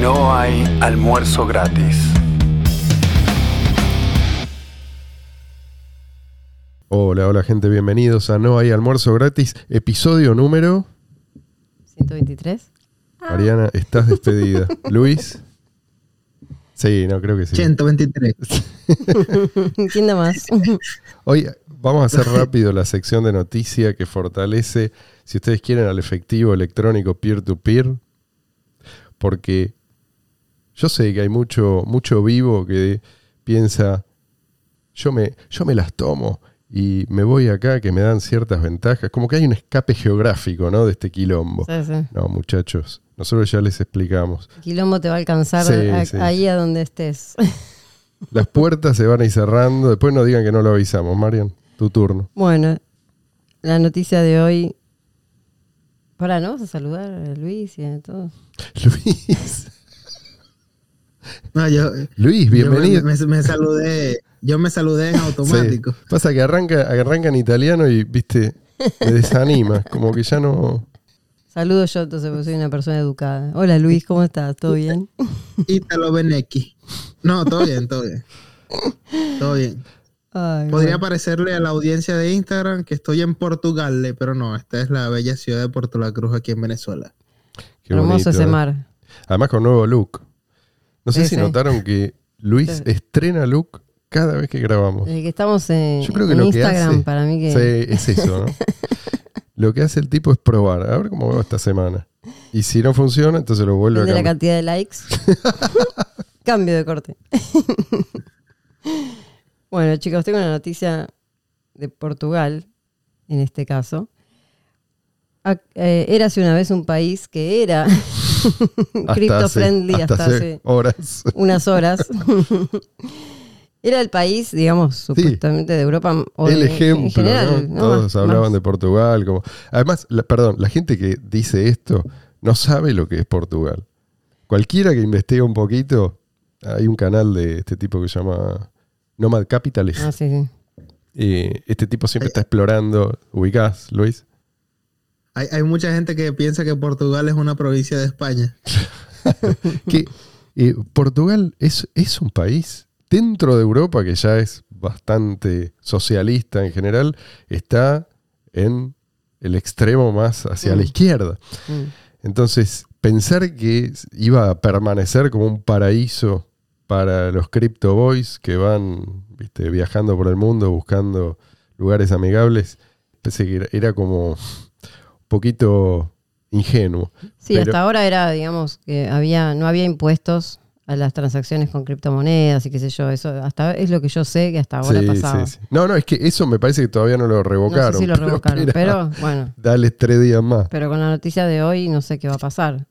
No hay almuerzo gratis. Hola, hola gente, bienvenidos a No hay almuerzo gratis, episodio número... 123. Mariana, estás despedida. Luis. Sí, no, creo que sí. 123. ¿Quién da más? Hoy vamos a hacer rápido la sección de noticia que fortalece, si ustedes quieren, al efectivo electrónico peer-to-peer, porque yo sé que hay mucho, mucho vivo que piensa, yo me, yo me las tomo y me voy acá que me dan ciertas ventajas, como que hay un escape geográfico, ¿no? De este quilombo. Sí, sí. No, muchachos, nosotros ya les explicamos. Quilombo te va a alcanzar Sí, a- ahí a donde estés. Las puertas se van a ir cerrando, después no digan que no lo avisamos, Marian, tu turno. Bueno, la noticia de hoy. Para, ¿no? Vas a saludar a Luis y a todos. Luis, No, yo, Luis, yo bienvenido. me, me- me saludé, yo me saludé en automático. Sí. Pasa que arranca, arranca en italiano y, viste, me desanima. Como que ya no. Saludo yo, entonces, porque soy una persona educada. Hola Luis, ¿cómo estás? ¿Todo bien? Italo Benecchi. No, todo bien, todo bien. Todo bien. Ay, Podría bueno. parecerle a la audiencia de Instagram que estoy en Portugal, eh, pero no, esta es la bella ciudad de Puerto La Cruz aquí en Venezuela. Qué Hermoso bonito, ese ¿eh? mar. Además con nuevo look. No sé Sí, si sí. notaron que Luis Sí. estrena look cada vez que grabamos. Desde que estamos en, Yo creo que en lo que Instagram, hace- para mí que. Sí, es eso, ¿no? Lo que hace el tipo es probar. A ver cómo va esta semana. Y si no funciona, entonces lo vuelve a de la cambiar. cantidad de likes. Cambio de corte. bueno, chicos, tengo una noticia de Portugal, en este caso. Eh, érase una vez un país que era crypto friendly hasta, hasta hace horas. unas horas. era el país, digamos, supuestamente de Europa o el de- ejemplo, en general. ¿no? ¿no? Todos Más- hablaban más- de Portugal. Como... Además, la- perdón, la gente que dice esto no sabe lo que es Portugal. Cualquiera que investigue un poquito, hay un canal de este tipo que se llama Nomad Capitalist. Ah, sí, sí. Eh, este tipo siempre está explorando. ¿Ubicás, Luis? Hay, hay mucha gente que piensa que Portugal es una provincia de España. que eh, Portugal es, es un país dentro de Europa que ya es bastante socialista en general, está en el extremo más hacia la Mm. izquierda. Mm. Entonces, pensar que iba a permanecer como un paraíso para los crypto boys que van viste, viajando por el mundo buscando lugares amigables, pensé que era, era como poquito ingenuo. Sí, Pero- hasta ahora era, digamos, que había, no había impuestos a las transacciones con criptomonedas y qué sé yo. Eso hasta es lo que yo sé que hasta ahora Sí, pasaba. sí, sí. No, no, es que eso me parece que todavía no lo No revocaron. sé si lo pero revocaron, pero bueno, Dale tres días más. pero con la noticia de hoy no sé qué va a pasar.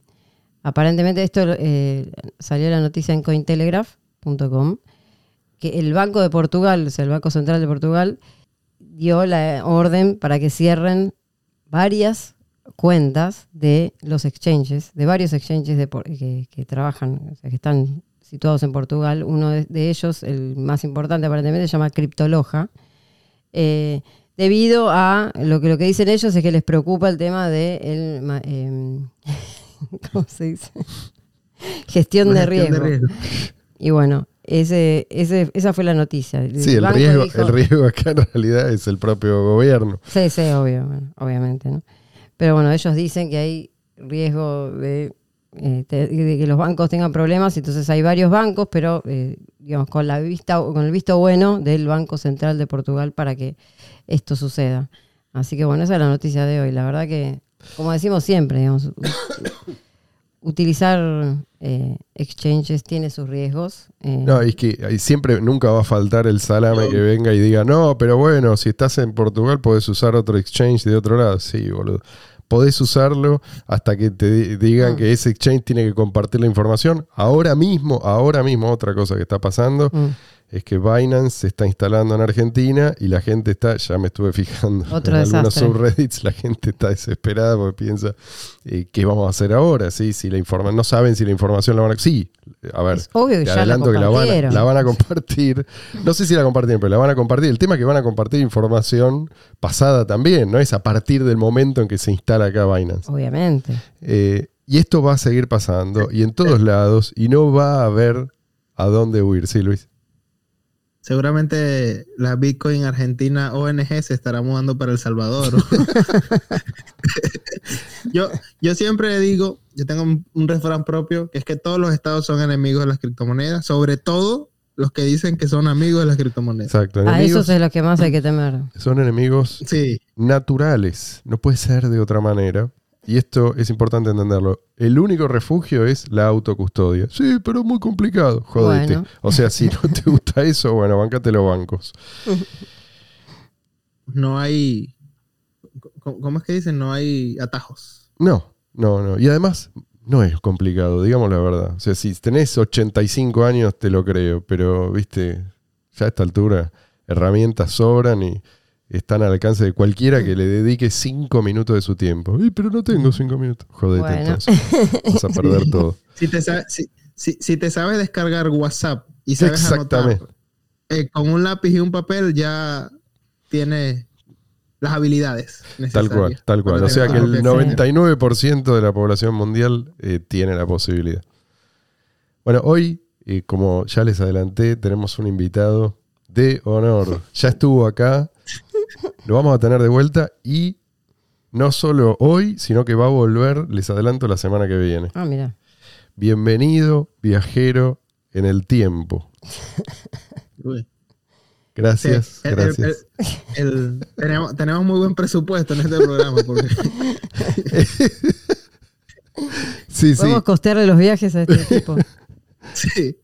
Aparentemente esto eh, salió la noticia en cointelegraph.com que el Banco de Portugal, o sea, el Banco Central de Portugal, dio la orden para que cierren varias cuentas de los exchanges, de varios exchanges de por- que, que trabajan, o sea, que están situados en Portugal. Uno de, de ellos, el más importante aparentemente, se llama Criptoloja. Eh, debido a lo que, lo que dicen ellos es que les preocupa el tema de el, em, ¿cómo se dice? Gestión, La de, gestión riesgo. de riesgo. Y bueno, ese, ese, esa fue la noticia. Sí, el riesgo, dijo- el riesgo acá en realidad es el propio gobierno. Sí, sí, obvio, bueno, obviamente, ¿no? Pero bueno, ellos dicen que hay riesgo de, eh, de que los bancos tengan problemas, entonces hay varios bancos, pero eh, digamos con la vista, con el visto bueno del Banco Central de Portugal para que esto suceda. Así que bueno, esa es la noticia de hoy. La verdad que, como decimos siempre, digamos, utilizar eh, exchanges tiene sus riesgos. eh, No, es que ahí siempre, nunca va a faltar el salame que venga y diga, no, pero bueno, si estás en Portugal podés usar otro exchange de otro lado. Sí, boludo. Podés usarlo hasta que te di- digan Ah. que ese exchange tiene que compartir la información. Ahora mismo, ahora mismo, otra cosa que está pasando mm. Es que Binance se está instalando en Argentina y la gente está, ya me estuve fijando Otro en algunos desastre. subreddits, la gente está desesperada porque piensa, eh, ¿qué vamos a hacer ahora? ¿Sí? Si la informa no saben si la información la van a... Sí, a ver, Es obvio que te ya la adelanto que la van, a, la van a compartir. No sé si la compartieron, pero la van a compartir. El tema es que van a compartir información pasada también, ¿no? Es a partir del momento en que se instala acá Binance. Obviamente. Eh, Y esto va a seguir pasando y en todos lados y no va a haber a dónde huir, ¿sí, Luis? Seguramente la Bitcoin Argentina ONG se estará mudando para El Salvador. yo, yo siempre digo, yo tengo un, un refrán propio, que es que todos los estados son enemigos de las criptomonedas, sobre todo los que dicen que son amigos de las criptomonedas. Exacto. A esos Enemigos es lo que más hay que temer. son enemigos Sí, naturales. No puede ser de otra manera. Y esto es importante entenderlo. El único refugio es la autocustodia. Sí, pero es muy complicado. Jodete. Bueno. O sea, si no te gusta eso, bueno, bancate los bancos. no hay... ¿Cómo cómo es que dicen? No hay atajos. No, no, no. Y además, no es complicado, digamos la verdad. O sea, si tenés 85 años, te lo creo. Pero, viste, ya a esta altura, herramientas sobran y están al alcance de cualquiera que le dedique 5 minutos de su tiempo. "Ay, pero no tengo 5 minutos. Jodete, Bueno. entonces. Vas a perder todo. Si te, sa- si, si- si te sabes descargar WhatsApp y sabes Exactamente. anotar eh, con un lápiz y un papel, ya tienes las habilidades Tal necesarias. cual, tal cual. O sea que el tu propia 99% de la población mundial eh, tiene la posibilidad. Bueno, hoy, eh, como ya les adelanté, tenemos un invitado de honor. Ya estuvo acá, lo vamos a tener de vuelta y no solo hoy, sino que va a volver, les adelanto, la semana que viene. Ah, mira. Bienvenido, viajero en el tiempo. Uy. Gracias, Sí, el- gracias. el- el- tenemos, tenemos muy buen presupuesto en este programa. Porque, Sí, sí. Podemos costearle los viajes a este tipo. sí.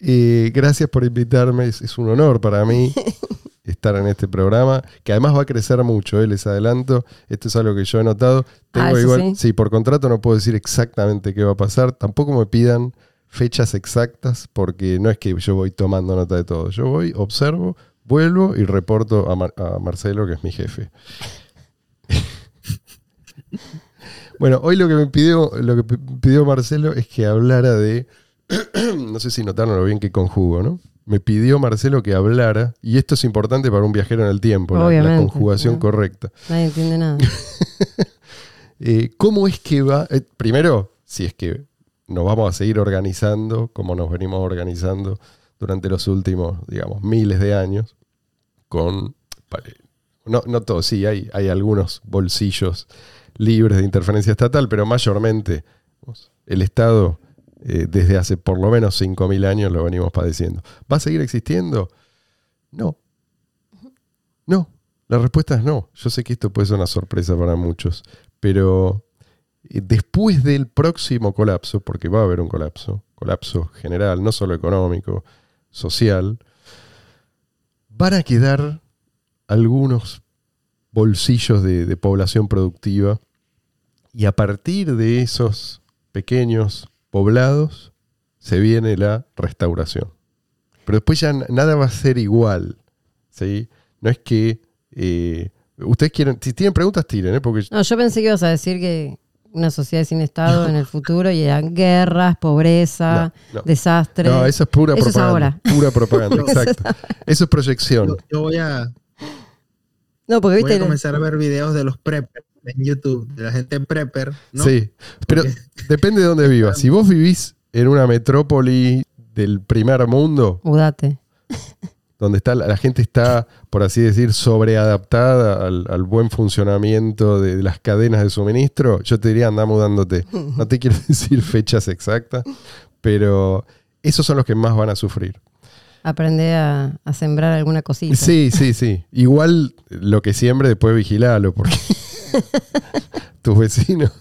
Eh, gracias por invitarme, es, es un honor para mí estar en este programa, que además va a crecer mucho, eh, les adelanto, esto es algo que yo he notado. Tengo Ah, igual, sí. sí, por contrato no puedo decir exactamente qué va a pasar, tampoco me pidan fechas exactas, porque no es que yo voy tomando nota de todo, yo voy, observo, vuelvo y reporto a, Mar- a Marcelo, que es mi jefe. Bueno, hoy lo que me pidió, lo que pidió Marcelo es que hablara de, no sé si notaron lo bien que conjugo, ¿no? Me pidió Marcelo que hablara, y esto es importante para un viajero en el tiempo, la- la, conjugación ¿no? correcta. Nadie entiende nada. Eh, ¿Cómo es que va? eh, primero, si es que nos vamos a seguir organizando como nos venimos organizando durante los últimos, digamos, miles de años, con... No, no todos, sí, hay, hay algunos bolsillos libres de interferencia estatal, pero mayormente el Estado, eh, desde hace por lo menos 5.000 años, lo venimos padeciendo. ¿Va a seguir existiendo? No. No. La respuesta es no. Yo sé que esto puede ser una sorpresa para muchos, pero eh, después del próximo colapso, porque va a haber un colapso, colapso general, no solo económico, social, van a quedar algunos bolsillos de, de población productiva y a partir de esos pequeños poblados se viene la restauración. Pero después ya nada va a ser igual. ¿sí? No es que... eh, ustedes quieren... Si tienen preguntas, tiren, ¿eh? porque No, yo pensé que ibas a decir que una sociedad sin Estado en el futuro y eran guerras, pobreza, No, no. desastre. No, eso es pura Eso es propaganda. ahora. Pura propaganda, exacto. Eso es proyección. Yo, yo voy a, No, porque voy viste. a comenzar a ver videos de los preppers en YouTube, de la gente prepper, ¿no? Sí, pero Porque- depende de dónde vivas. Si vos vivís en una metrópoli del primer mundo, Mudate. donde está la, la gente está, por así decir, sobreadaptada al, al buen funcionamiento de, las cadenas de suministro, yo te diría anda mudándote. No te quiero decir fechas exactas, pero esos son los que más van a sufrir. Aprende a, a sembrar alguna cosita. Sí, sí, sí. Igual lo que siembre, después vigilalo, porque tus vecinos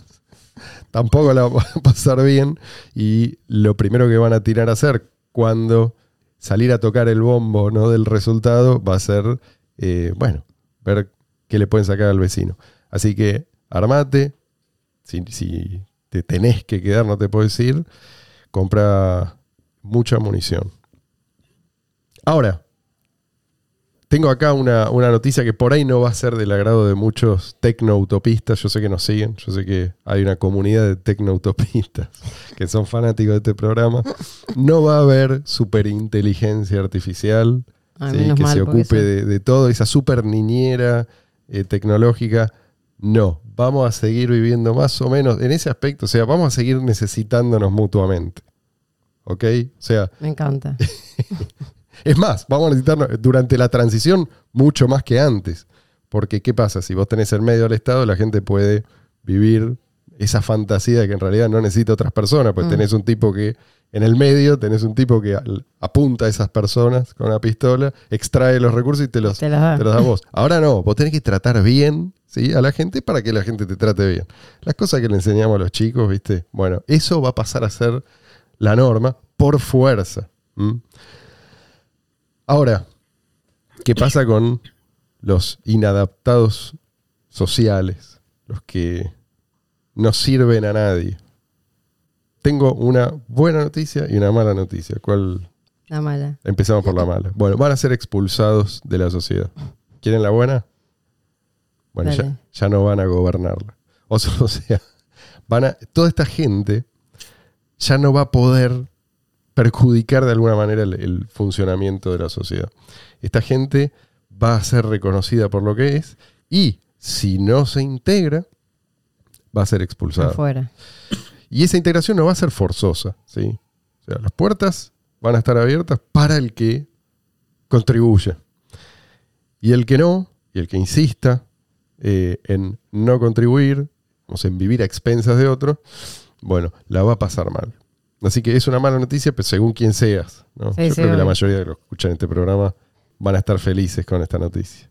tampoco la van a pasar bien. Y lo primero que van a tirar a hacer cuando salir a tocar el bombo ¿no? del resultado va a ser, eh, bueno, ver qué le pueden sacar al vecino. Así que armate. Si, si te tenés que quedar, no te puedo decir. Compra mucha munición. Ahora, tengo acá una, una noticia que por ahí no va a ser del agrado de muchos tecnoutopistas. Yo sé que nos siguen, yo sé que hay una comunidad de tecnoutopistas que son fanáticos de este programa. No va a haber superinteligencia artificial Ay, sí, menos que mal, se ocupe de todo, esa super niñera eh, tecnológica. No, vamos a seguir viviendo más o menos en ese aspecto, o sea, vamos a seguir necesitándonos mutuamente. ¿Ok? O sea, Me encanta. es más, vamos a necesitarnos durante la transición mucho más que antes. Porque, ¿qué pasa? Si vos tenés el medio del Estado, la gente puede vivir esa fantasía de que en realidad no necesita otras personas, pues Mm. tenés un tipo que en el medio, tenés un tipo que apunta a esas personas con una pistola, extrae los recursos y te los, Te da. te los da vos. Ahora no, vos tenés que tratar bien ¿sí? a la gente para que la gente te trate bien. Las cosas que le enseñamos a los chicos, ¿viste? Bueno, eso va a pasar a ser la norma por fuerza. Ahora, ¿qué pasa con los inadaptados sociales? Los que no sirven a nadie. Tengo una buena noticia y una mala noticia. ¿Cuál? La mala. Empezamos por la mala. Bueno, van a ser expulsados de la sociedad. ¿Quieren la buena? Bueno, ya, no van a gobernarla. O sea, o sea, van a, toda esta gente ya no va a poder perjudicar de alguna manera el, el funcionamiento de la sociedad. Esta gente va a ser reconocida por lo que es y si no se integra, va a ser expulsada. Afuera. Y esa integración no va a ser forzosa, ¿sí? O sea, las puertas van a estar abiertas para el que contribuya. Y el que no, y el que insista eh, en no contribuir, o sea, en vivir a expensas de otro, bueno, la va a pasar mal. Así que es una mala noticia, pero según quien seas. ¿no? Sí, Yo sí, creo que la mayoría de los que escuchan este programa van a estar felices con esta noticia.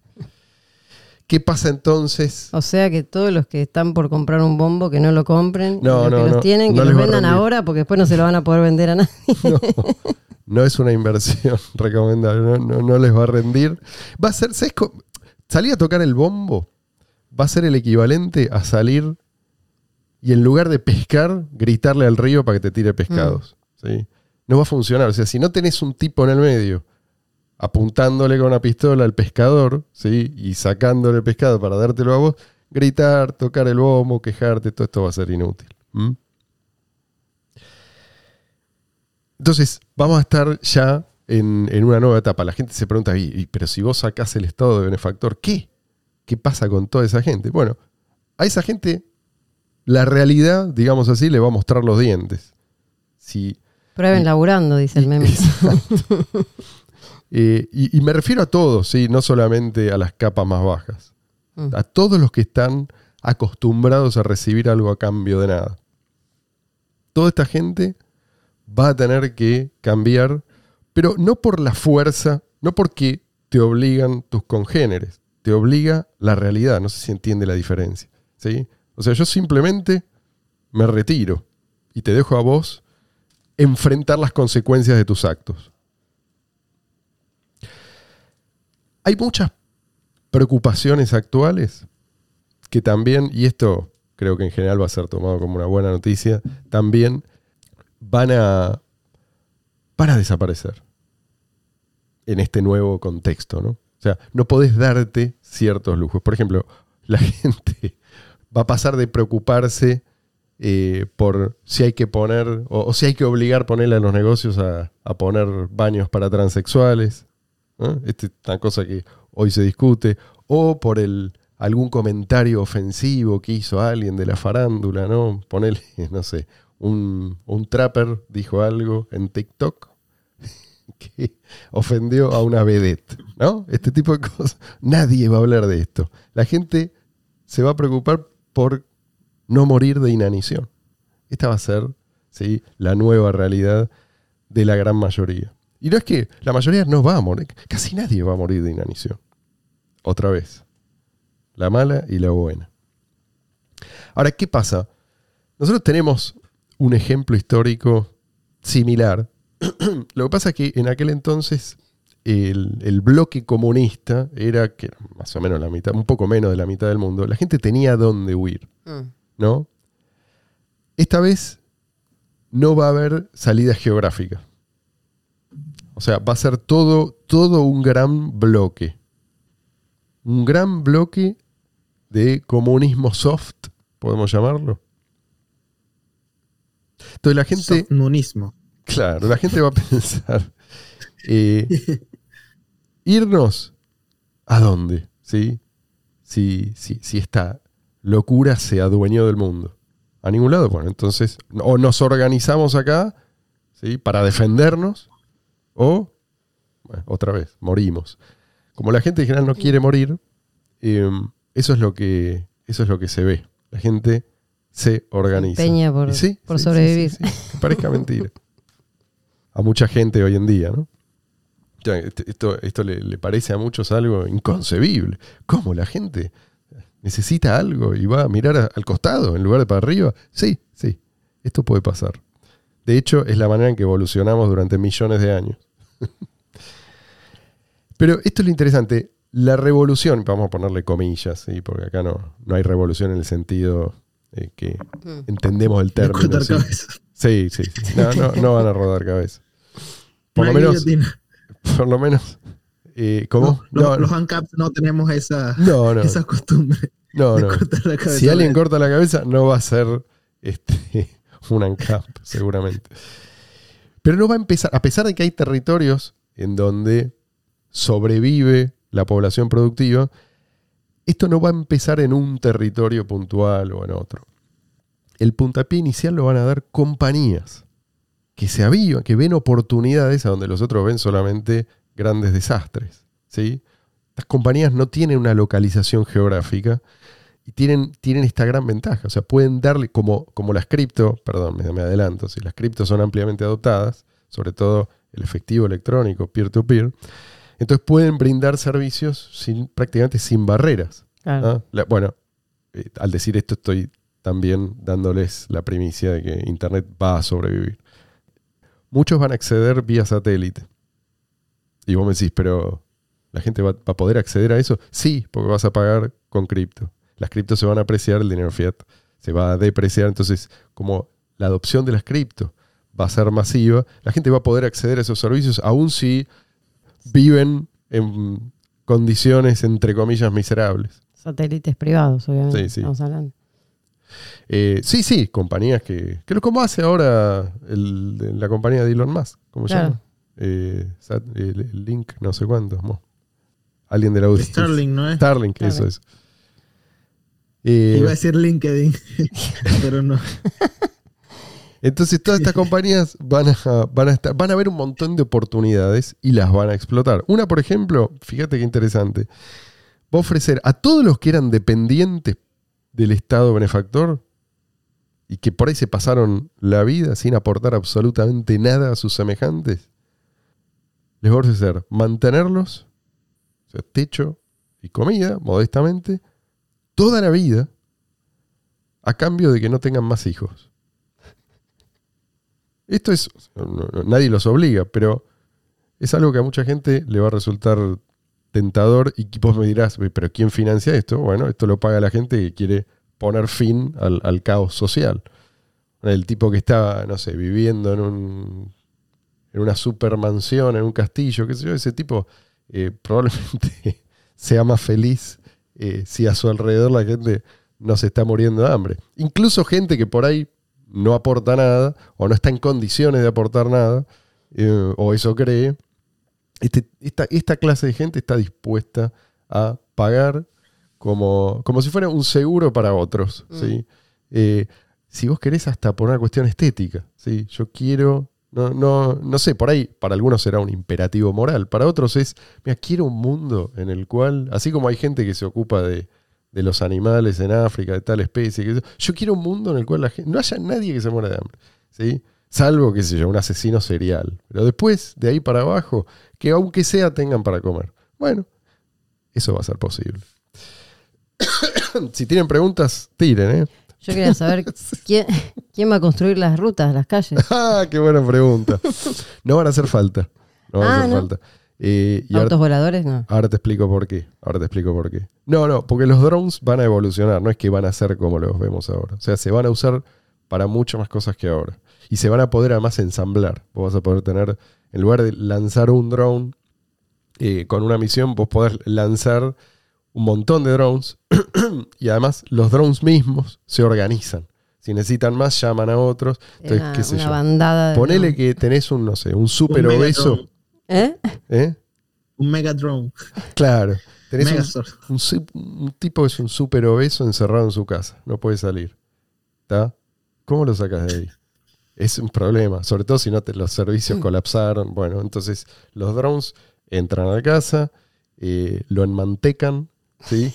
¿Qué pasa entonces? O sea que todos los que están por comprar un bombo, que no lo compren. No, los no, que los tienen, que los vendan ahora porque después no se lo van a poder vender a nadie. No, es una inversión recomendable, no, no- no les va a rendir. Va a ser, ¿sabes Salir a tocar el bombo va a ser el equivalente a salir y en lugar de pescar, gritarle al río para que te tire pescados. ¿sí? No va a funcionar. O sea, si no tenés un tipo en el medio apuntándole con una pistola al pescador ¿sí? y sacándole el pescado para dártelo a vos, gritar, tocar el bombo, quejarte, todo esto va a ser inútil. Entonces, vamos a estar ya en, en una nueva etapa. La gente se pregunta, "Y- y, pero si vos sacás el estado de benefactor, ¿qué? ¿Qué pasa con toda esa gente? Bueno, a esa gente la realidad, digamos así, le va a mostrar los dientes. Si, Prueben laburando, dice el meme. eh, y, y me refiero a todos, ¿sí? no solamente a las capas más bajas. Mm. A todos los que están acostumbrados a recibir algo a cambio de nada. Toda esta gente va a tener que cambiar, pero no por la fuerza, no porque te obligan tus congéneres, te obliga la realidad. No sé si entiende la diferencia. ¿sí? O sea, yo simplemente me retiro y te dejo a vos enfrentar las consecuencias de tus actos. Hay muchas preocupaciones actuales que también, y esto creo que en general va a ser tomado como una buena noticia, también van a, van a desaparecer en este nuevo contexto, ¿no? O sea, no podés darte ciertos lujos. Por ejemplo, la gente va a pasar de preocuparse eh, por si hay que poner, o, si hay que obligar a ponerle a los negocios a, poner baños para transexuales. ¿no? Esta es una cosa que hoy se discute. O por el algún comentario ofensivo que hizo alguien de la farándula, ¿no? Ponerle, no sé, un, un trapper dijo algo en TikTok que ofendió a una vedette, ¿no? Este tipo de cosas. Nadie va a hablar de esto. La gente se va a preocupar por no morir de inanición. Esta va a ser ¿sí? la nueva realidad de la gran mayoría. Y no es que la mayoría no va a morir, casi nadie va a morir de inanición. Otra vez. La mala y la buena. Ahora, ¿qué pasa? Nosotros tenemos un ejemplo histórico similar. Lo que pasa es que en aquel entonces el, el bloque comunista era que era más o menos la mitad, un poco menos de la mitad del mundo. La gente tenía dónde huir. Mm. ¿no? Esta vez no va a haber salida geográfica. O sea, va a ser todo, todo un gran bloque. Un gran bloque de comunismo soft, podemos llamarlo. Entonces la gente, Sofnunismo. claro, la gente va a pensar, eh, irnos a dónde, ¿sí? Si, si, si esta locura se adueñó del mundo. A ningún lado. Bueno, entonces, o nos organizamos acá ¿sí? para defendernos, o, bueno, otra vez, morimos. Como la gente en general no quiere morir, eh, eso, es lo que, eso es lo que se ve. La gente se organiza. empeña por- sí, por sí, sobrevivir. sí, parezca mentira. A mucha gente hoy en día, ¿no? Esto, esto le, le parece a muchos algo inconcebible. ¿Cómo la gente necesita algo y va a mirar a- al costado en lugar de para arriba? Sí, sí, esto puede pasar. De hecho, es la manera en que evolucionamos durante millones de años. Pero esto es lo interesante. La revolución, vamos a ponerle comillas, ¿sí? porque acá no, no hay revolución en el sentido eh, que Mm. entendemos el término. cortar ¿sí? Sí, sí, sí. No, no, no van a rodar cabeza. Por No lo menos, guillotina. por lo menos. eh, ¿Cómo? Los, No, los ANCAPs no tenemos esa, no, no, esa costumbre no, de no. cortar la cabeza. Si alguien corta la cabeza, no va a ser este, un ANCAP, seguramente. Pero no va a empezar, a pesar de que hay territorios en donde sobrevive la población productiva, esto no va a empezar en un territorio puntual o en otro. El puntapié inicial lo van a dar compañías que se avivan, que ven oportunidades a donde los otros ven solamente grandes desastres. ¿sí? Estas compañías no tienen una localización geográfica y tienen, tienen esta gran ventaja. O sea, pueden darle, como, como las cripto, perdón, me, me adelanto, si las cripto son ampliamente adoptadas, sobre todo el efectivo electrónico, peer-to-peer, entonces pueden brindar servicios sin, prácticamente sin barreras. Claro. ¿ah? La- bueno, eh, al decir esto estoy también dándoles la primicia de que Internet va a sobrevivir. Muchos van a acceder vía satélite. Y vos me decís, pero ¿la gente va, va a poder acceder a eso? Sí, porque vas a pagar con cripto. Las criptos se van a apreciar, el dinero fiat se va a depreciar. Entonces, como la adopción de las cripto va a ser masiva, la gente va a poder acceder a esos servicios, aun si viven en condiciones, entre comillas, miserables. Satélites privados, obviamente. Sí, sí. Estamos hablando. Eh, sí, sí, compañías que. que como hace ahora el- de la compañía de Elon Musk. ¿Cómo se Claro. llama? Eh, Sat- el, el Link, no sé cuántos. mo. Alguien de la audiencia. Starlink, ¿no es? Starlink, eso es. Eh, Iba a decir LinkedIn, pero no. entonces todas estas compañías van a, van, a estar, van a ver un montón de oportunidades y las van a explotar. Una, por ejemplo, fíjate qué interesante, va a ofrecer a todos los que eran dependientes del Estado benefactor y que por ahí se pasaron la vida sin aportar absolutamente nada a sus semejantes, les va a ofrecer mantenerlos, o sea, techo y comida, modestamente, toda la vida, a cambio de que no tengan más hijos. Esto es, nadie los obliga, pero es algo que a mucha gente le va a resultar tentador y vos me dirás, pero ¿quién financia esto? Bueno, esto lo paga la gente que quiere poner fin al, al caos social. El tipo que está, no sé, viviendo en, un, en una supermansión, en un castillo, qué sé yo, ese tipo eh, probablemente sea más feliz eh, si a su alrededor la gente no se está muriendo de hambre. Incluso gente que por ahí no aporta nada o no está en condiciones de aportar nada, eh, o eso cree, este- esta, esta clase de gente está dispuesta a pagar como, como si fuera un seguro para otros. Mm. ¿sí? Eh, si vos querés hasta por una cuestión estética, ¿sí? yo quiero, no, no, no sé, por ahí para algunos será un imperativo moral, para otros es, mira, quiero un mundo en el cual, así como hay gente que se ocupa de, de los animales en África, de tal especie, que yo quiero un mundo en el cual la gente, no haya nadie que se muera de hambre, ¿sí? Salvo, qué sé yo, un asesino serial. Pero después, de ahí para abajo, que aunque sea tengan para comer. Bueno, eso va a ser posible. si tienen preguntas, tiren, ¿eh? Yo quería saber quién, quién va a construir las rutas, las calles. ¡Ah, qué buena pregunta! No van a hacer falta. No van a Ah, hacer ¿no? falta. Eh, y ahora, Autos voladores, no. ahora te explico por qué. Ahora te explico por qué. No, no, porque los drones van a evolucionar. No es que van a ser como los vemos ahora. O sea, se van a usar para mucho más cosas que ahora. Y se van a poder además ensamblar. Vos vas a poder tener, en lugar de lanzar un drone eh, con una misión, vos podés lanzar un montón de drones y además los drones mismos se organizan. Si necesitan más, llaman a otros. Entonces, Una, qué sé una yo. bandada de. Ponele que tenés un, no sé, un super Un obeso. ¿Eh? ¿eh? Un Megadrone. Claro. Tenés un, tipo que es un súper obeso encerrado en su casa, no puede salir. ¿Está? ¿Cómo lo sacas de ahí? Es un problema, sobre todo si no te, los servicios colapsaron. Bueno, entonces los drones entran a la casa, eh, lo enmantecan, ¿sí?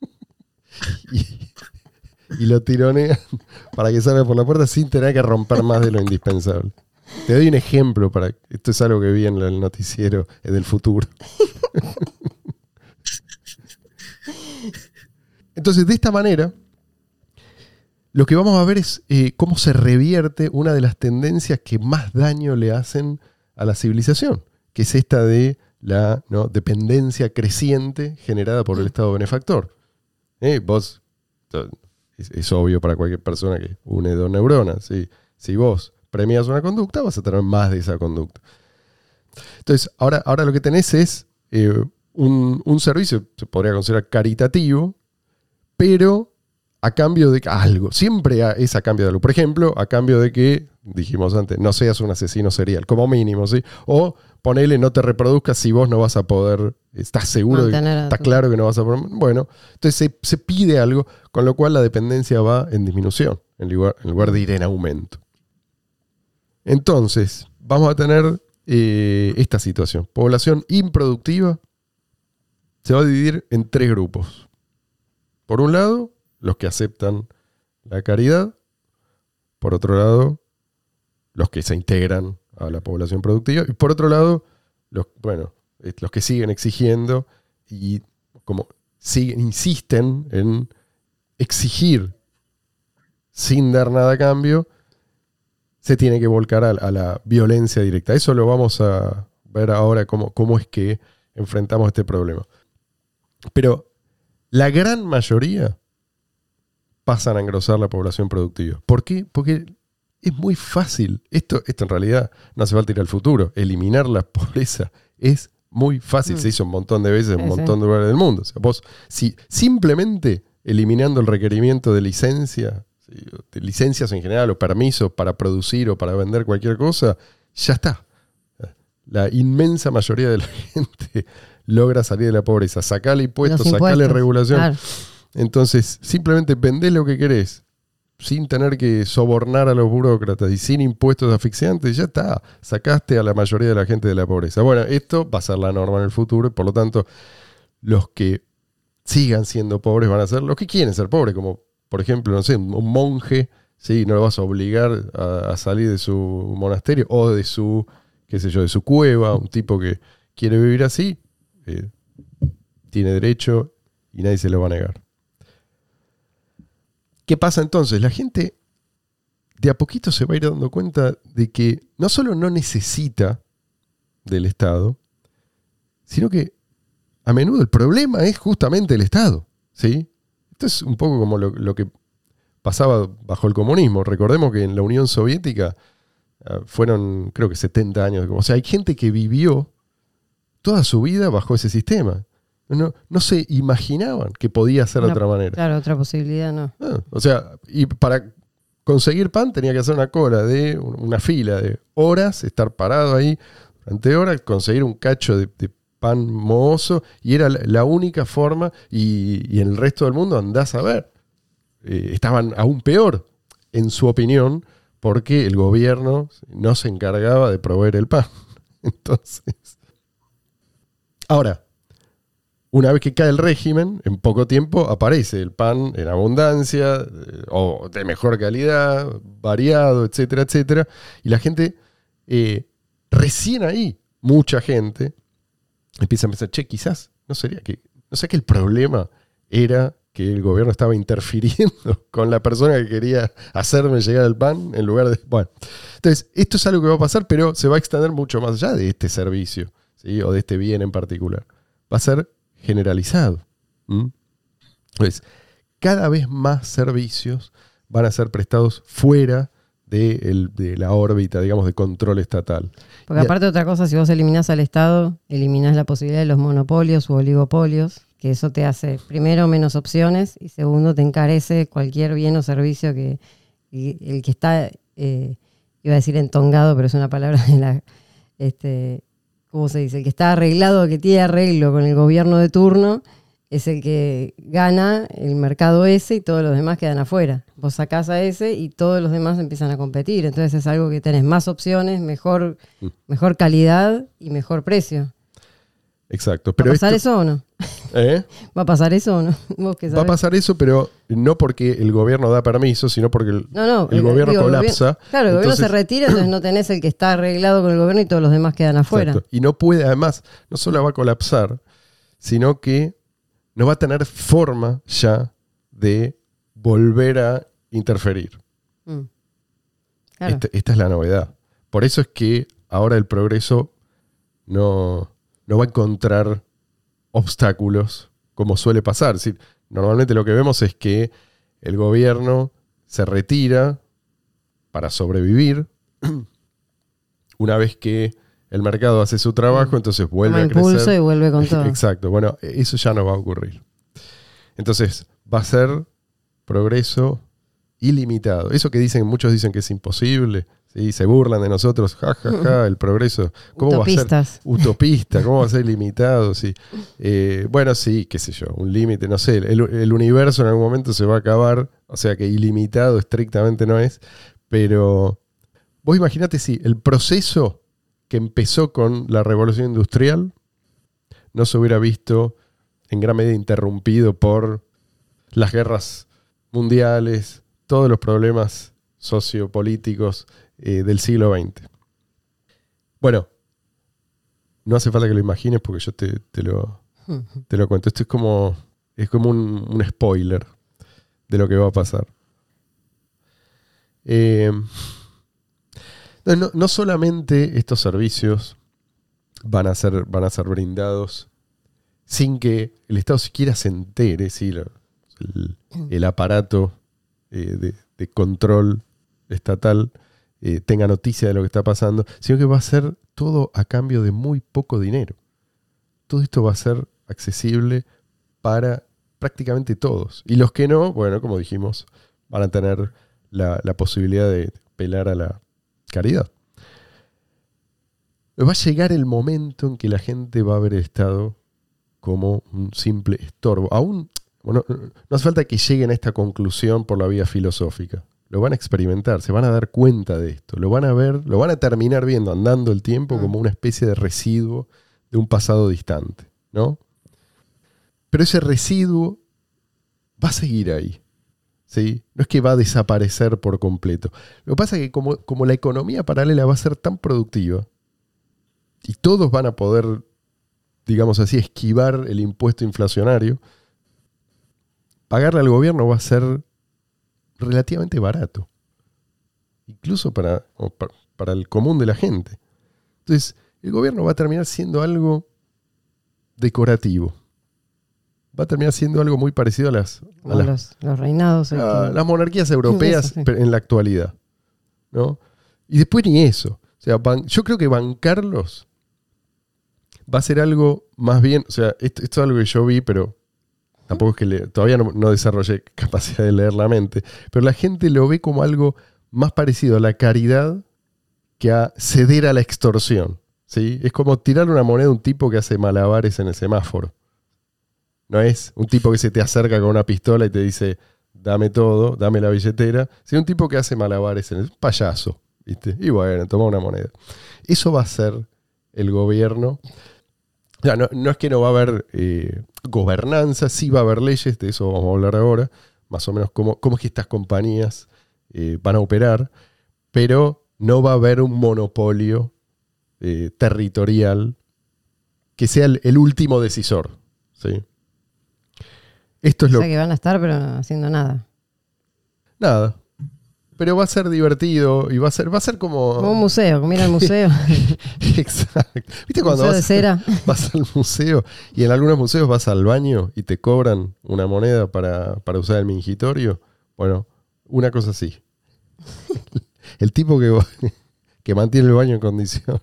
y, y lo tironean para que salga por la puerta sin tener que romper más de lo indispensable. Te doy un ejemplo para. Esto es algo que vi en el noticiero del futuro. Entonces, de esta manera, lo que vamos a ver es eh, cómo se revierte una de las tendencias que más daño le hacen a la civilización, que es esta de la ¿no? dependencia creciente generada por el Estado benefactor. Eh, vos, es, es obvio para cualquier persona que une dos neuronas. ¿sí? Si vos premias una conducta, vas a tener más de esa conducta. Entonces, ahora, ahora lo que tenés es eh, un, un servicio, se podría considerar caritativo, pero a cambio de algo. Siempre es a cambio de algo. Por ejemplo, a cambio de que, dijimos antes, no seas un asesino serial, como mínimo, ¿sí? O ponele, no te reproduzcas si vos no vas a poder, estás seguro, de, está claro que no vas a poder. Bueno, entonces se, se pide algo, con lo cual la dependencia va en disminución, en lugar, en lugar de ir en aumento. Entonces, vamos a tener eh, esta situación. Población improductiva se va a dividir en tres grupos. Por un lado, los que aceptan la caridad. Por otro lado, los que se integran a la población productiva. Y por otro lado, los, bueno, los que siguen exigiendo y como siguen, insisten en exigir sin dar nada a cambio, se tiene que volcar a, a la violencia directa. Eso lo vamos a ver ahora cómo, cómo es que enfrentamos este problema. Pero la gran mayoría pasan a engrosar la población productiva. ¿Por qué? Porque es muy fácil. Esto, esto en realidad no hace falta ir al futuro. Eliminar la pobreza es muy fácil. Mm. Se hizo un montón de veces en Sí, un sí. montón de lugares del mundo. O sea, vos, si simplemente eliminando el requerimiento de licencia, licencias en general o permisos para producir o para vender cualquier cosa, ya está. La inmensa mayoría de la gente logra salir de la pobreza. Sacale impuestos, sacale regulación. claro. Entonces, simplemente vendés lo que querés, sin tener que sobornar a los burócratas y sin impuestos asfixiantes, ya está. Sacaste a la mayoría de la gente de la pobreza. Bueno, esto va a ser la norma en el futuro por lo tanto, los que sigan siendo pobres van a ser los que quieren ser pobres, como por ejemplo, no sé, un monje, ¿sí? no lo vas a obligar a, a salir de su monasterio o de su, qué sé yo, de su cueva, un tipo que quiere vivir así, eh, tiene derecho y nadie se lo va a negar. ¿Qué pasa entonces? La gente de a poquito se va a ir dando cuenta de que no solo no necesita del Estado, sino que a menudo el problema es justamente el Estado. ¿sí? Esto es un poco como lo, que pasaba bajo el comunismo. Recordemos que en la Unión Soviética ah, fueron, creo que 70 años. O sea, hay gente que vivió toda su vida bajo ese sistema. No, no se imaginaban que podía ser de otra manera. Claro, otra posibilidad no. Ah, o sea, y para conseguir pan tenía que hacer una cola de una fila de horas, estar parado ahí durante horas, conseguir un cacho de, de pan mohoso, y era la, la única forma, y, y en el resto del mundo andás a ver. eh, estaban aún peor, en su opinión, porque el gobierno no se encargaba de proveer el pan. Entonces. Ahora, una vez que cae el régimen, en poco tiempo aparece el pan en abundancia, eh, o de mejor calidad, variado, etcétera, etcétera. Y la gente, eh, recién ahí, mucha gente, empieza a pensar, che, quizás, no sería que, no sé que el problema era que el gobierno estaba interfiriendo con la persona que quería hacerme llegar el pan en lugar de. Bueno, entonces, esto es algo que va a pasar, pero se va a extender mucho más allá de este servicio, ¿sí? o de este bien en particular. Va a ser generalizado. ¿m? Entonces, cada vez más servicios van a ser prestados fuera de, el- de la órbita, digamos, de control estatal. Porque Y a- aparte otra cosa, si vos eliminás al Estado, eliminás la posibilidad de los monopolios u oligopolios, que eso te hace, primero, menos opciones y segundo, te encarece cualquier bien o servicio que el que está, eh, iba a decir entongado, pero es una palabra de la, este, ¿cómo se dice? El que está arreglado, que tiene arreglo con el gobierno de turno, es el que gana el mercado ese y todos los demás quedan afuera. Vos sacás a ese y todos los demás empiezan a competir. Entonces es algo que tenés más opciones, mejor, mejor calidad y mejor precio. Exacto. ¿Va Pero a pasar esto- eso o no? ¿Eh? ¿Va a pasar eso o no? ¿Vos qué Va a pasar eso, pero no porque el gobierno da permiso, sino porque el, No, no. el gobierno digo, colapsa. claro, el gobierno se retira, entonces no tenés el que está arreglado con el gobierno y todos los demás quedan afuera. Exacto. Y no puede, además, no solo va a colapsar, sino que no va a tener forma ya de volver a interferir. Mm. Claro. Este- esta es la novedad. Por eso es que ahora el progreso no, no va a encontrar obstáculos como suele pasar. Es decir, normalmente lo que vemos es que el gobierno se retira para sobrevivir. Una vez que el mercado hace su trabajo, entonces vuelve a crecer. impulso y vuelve con todo. Exacto. Bueno, eso ya no va a ocurrir. Entonces, va a ser progreso ilimitado. Eso que dicen, muchos dicen que es imposible, ¿sí? se burlan de nosotros, ja, ja, ja, el progreso. ¿Cómo va a ser Utopistas. utopista? ¿Cómo va a ser ilimitado? Sí. Eh, bueno, sí, qué sé yo, un límite, no sé, el, el universo en algún momento se va a acabar, o sea que ilimitado estrictamente no es, pero vos imaginate si el proceso que empezó con la revolución industrial no se hubiera visto en gran medida interrumpido por las guerras mundiales, todos los problemas sociopolíticos eh, del siglo XX. Bueno, no hace falta que lo imagines porque yo te, te lo, te lo cuento. Esto es como, es como un, un spoiler de lo que va a pasar. Eh, no, no- solamente estos servicios van a ser, van a ser brindados sin que el Estado siquiera se entere, ¿sí? El, el aparato eh, de, de control estatal eh, tenga noticia de lo que está pasando, sino que va a ser todo a cambio de muy poco dinero. Todo esto va a ser accesible para prácticamente todos. Y los que no, bueno, como dijimos, van a tener la, la posibilidad de pelar a la caridad. Va a llegar el momento en que la gente va a el Estado como un simple estorbo. Aún, bueno, no hace falta que lleguen a esta conclusión por la vía filosófica. Lo van a experimentar, se van a dar cuenta de esto, lo van a ver, lo van a terminar viendo andando el tiempo Mm. como una especie de residuo de un pasado distante, ¿no? Pero ese residuo va a seguir ahí. ¿sí? No es que va a desaparecer por completo. Lo que pasa es que como, como la economía paralela va a ser tan productiva y todos van a poder, digamos así, esquivar el impuesto inflacionario, pagarle al gobierno va a ser relativamente barato. Incluso para, o pa- para el común de la gente. Entonces, el gobierno va a terminar siendo algo decorativo. Va a terminar siendo algo muy parecido a las, a las los, los reinados. a que- las monarquías europeas Eso sí. pero en la actualidad. ¿no? Y después ni eso. O sea, ban- yo creo que bancarlos va a ser algo más bien. O sea, esto, esto es algo que yo vi, pero tampoco es que le- todavía no, no desarrollé capacidad de leer la mente. Pero la gente lo ve como algo más parecido a la caridad que a ceder a la extorsión. ¿sí? Es como tirar una moneda a un tipo que hace malabares en el semáforo. No es un tipo que se te acerca con una pistola y te dice, dame todo, dame la billetera. Sino un tipo que hace malabares en el payaso. ¿viste? Y bueno, toma una moneda. Eso va a ser el gobierno. O sea, no, no es que no va a haber eh, gobernanza, sí va a haber leyes, de eso vamos a hablar ahora, más o menos cómo, cómo es que estas compañías eh, van a operar, pero no va a haber un monopolio eh, territorial que sea el, el último decisor. ¿sí? Esto es o lo que van a estar, pero haciendo nada. Nada. Pero va a ser divertido y va a ser, va a ser como. Como un museo, como ir al museo. Exacto. ¿Viste cuando museo de vas, cera. vas al museo y en algunos museos vas al baño y te cobran una moneda para, para usar el mingitorio? Bueno, una cosa así. El tipo que, que mantiene el baño en condiciones.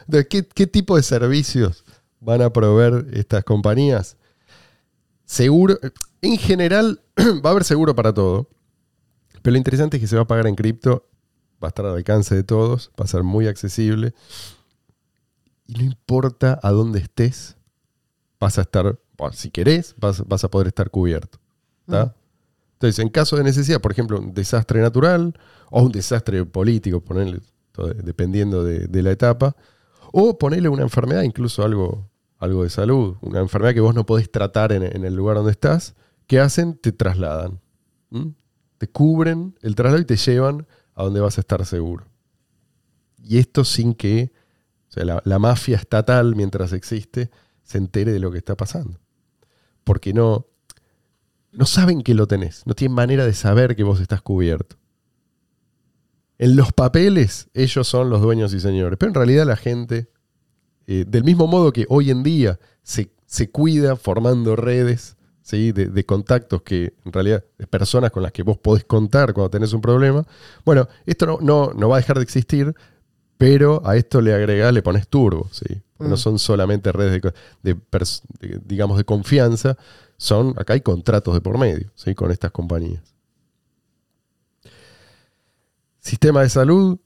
Entonces, ¿qué, qué tipo de servicios van a proveer estas compañías? Seguro, en general va a haber seguro para todo, pero lo interesante es que se va a pagar en cripto va a estar al alcance de todos, va a ser muy accesible. Y no importa a dónde estés, vas a estar, bueno, si querés, vas, vas a poder estar cubierto. Mm. Entonces, en caso de necesidad, por ejemplo, un desastre natural o un desastre político, ponerle, dependiendo de, de la etapa, o ponerle una enfermedad, incluso algo, algo de salud, una enfermedad que vos no podés tratar en, en el lugar donde estás, ¿qué hacen? Te trasladan. Te cubren el traslado y te llevan a donde vas a estar seguro. Y esto sin que o sea, la, la mafia estatal, mientras existe, se entere de lo que está pasando. Porque no, no saben que lo tenés, no tienen manera de saber que vos estás cubierto. En los papeles, ellos son los dueños y señores, pero en realidad la gente, eh, del mismo modo que hoy en día se, se cuida formando redes ¿sí? de, de contactos que en realidad es personas con las que vos podés contar cuando tenés un problema, bueno, esto no, no, no va a dejar de existir, pero a esto le agregás, le pones turbo, ¿sí? No Mm. son solamente redes de, digamos, de confianza, son, acá hay contratos de por medio, ¿sí? Con estas compañías. Sistema de salud,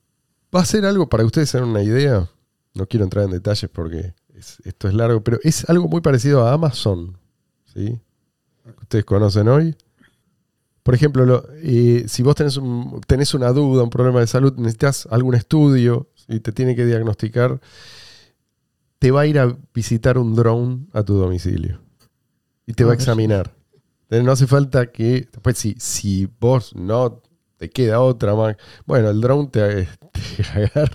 va a ser algo para que ustedes tengan una idea, no quiero entrar en detalles porque es- esto es largo, pero es algo muy parecido a Amazon, ¿sí? Que ustedes conocen hoy. Por ejemplo, lo- eh, si vos tenés, un- tenés una duda, un problema de salud, necesitas algún estudio y te tiene que diagnosticar, te va a ir a visitar un drone a tu domicilio y te va a Ah, examinar. No hace falta que, después si, si vos no te queda otra más, bueno, el drone te, te agarra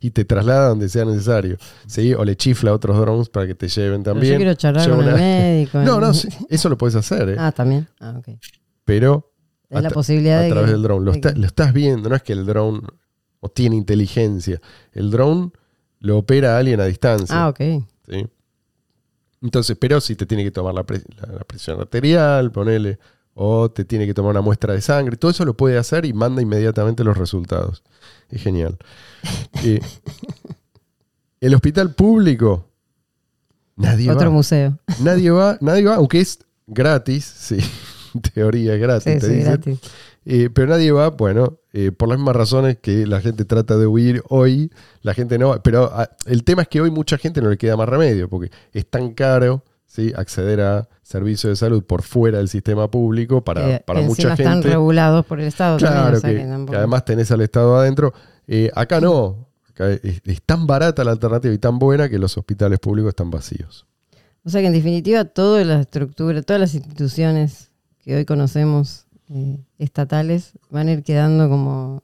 y te traslada donde sea necesario, ¿sí? O le chifla a otros drones para que te lleven Pero también. Yo quiero charlar Lleva con el una- médico. No, ¿eh? no, sí, eso lo puedes hacer, ¿eh? Ah, también. Ah, ok. pero Es la posibilidad a de través que- del drone. Lo, de está- que- lo estás viendo, no es que el drone o tiene inteligencia. El drone lo opera alguien a distancia. Ah, ok. ¿sí? Entonces, pero si te tiene que tomar la- la presión arterial, ponele, o te tiene que tomar una muestra de sangre, todo eso lo puede hacer y manda inmediatamente los resultados. Es genial. Eh, el hospital público, nadie Otro va. museo. Nadie va, nadie va, aunque es gratis, sí, en teoría es gratis, Sí, te sí, dicen. gratis. Eh, pero nadie va, bueno, eh, por las mismas razones que la gente trata de huir hoy, la gente no va. Pero ah, el tema es que hoy mucha gente no le queda más remedio, porque es tan caro ¿sí? acceder a servicios de salud por fuera del sistema público para, Que- para que mucha encima están gente. regulados por el Estado. también, Claro, o sea que, que tampoco- que además tenés al Estado adentro. Eh, acá no. Acá es, es tan barata la alternativa y tan buena que los hospitales públicos están vacíos. O sea que en definitiva toda la estructura, todas las instituciones que hoy conocemos eh, estatales van a ir quedando como.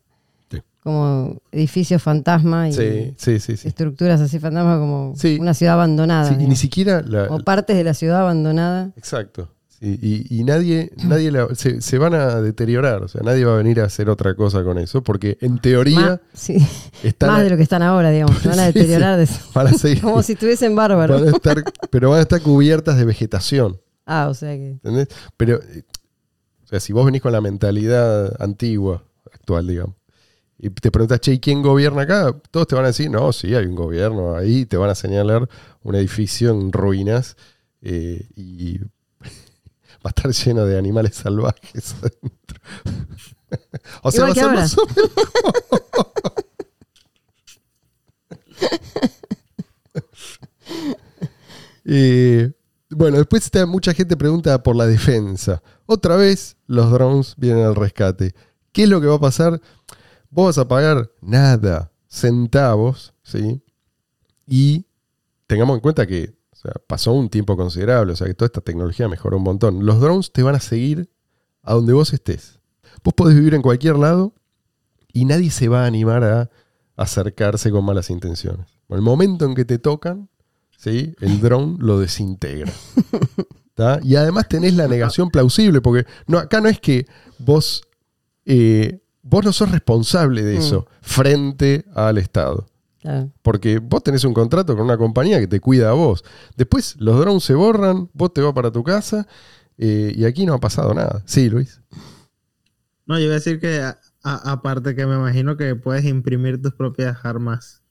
Como edificios fantasma y Sí, sí, sí. sí. estructuras así fantasma como una ciudad abandonada. Sí, y ni digamos. siquiera la, o partes de la ciudad abandonada. Exacto. Y, y nadie, nadie la- se, se van a deteriorar, o sea, nadie va a venir a hacer otra cosa con eso, porque en Más, teoría sí, están más de lo que están ahora, digamos. Se van a deteriorar de eso. van a seguir- como si estuviesen bárbaros. van a estar, pero van a estar cubiertas de vegetación, Ah, o sea que. ¿entendés? Pero, eh, o sea, si vos venís con la mentalidad antigua, actual, digamos, y te preguntas, che, ¿y quién gobierna acá? Todos te van a decir, no, sí, hay un gobierno ahí, te van a señalar un edificio en ruinas eh, y va a estar lleno de animales salvajes adentro. o sea, Igual va a ser Eh, bueno, después está- mucha gente pregunta por la defensa. Otra vez los drones vienen al rescate. ¿Qué es lo que va a pasar? Vos vas a pagar nada, centavos, ¿sí? Y tengamos en cuenta que o sea, pasó un tiempo considerable, o sea que toda esta tecnología mejoró un montón. Los drones te van a seguir a donde vos estés. Vos podés vivir en cualquier lado y nadie se va a animar a acercarse con malas intenciones. En el momento en que te tocan, ¿sí? el dron lo desintegra. ¿tá? Y además tenés la negación plausible, porque no, acá no es que vos, eh, vos no sos responsable de eso frente al Estado. Claro. Porque vos tenés un contrato con una compañía que te cuida a vos. Después los drones se borran, vos te vas para tu casa eh, y aquí no ha pasado nada. Sí, Luis. No, yo iba a decir que a- a- aparte que me imagino que puedes imprimir tus propias armas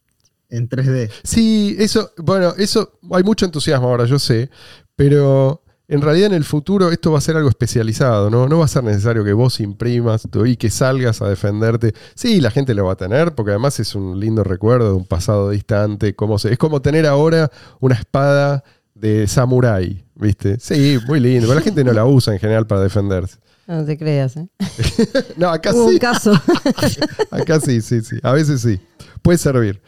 en 3D. Sí, eso, bueno, eso, hay mucho entusiasmo ahora, yo sé, pero en realidad en el futuro esto va a ser algo especializado, ¿no? No va a ser necesario que vos imprimas y que salgas a defenderte. Sí, la gente lo va a tener, porque además es un lindo recuerdo de un pasado distante. Como se, es como tener ahora una espada de samurái, ¿viste? Sí, muy lindo, pero la gente no la usa en general para defenderse. No te creas, ¿eh? No, acá Hubo sí. un caso. Acá sí, sí, sí. A veces sí. Puede servir.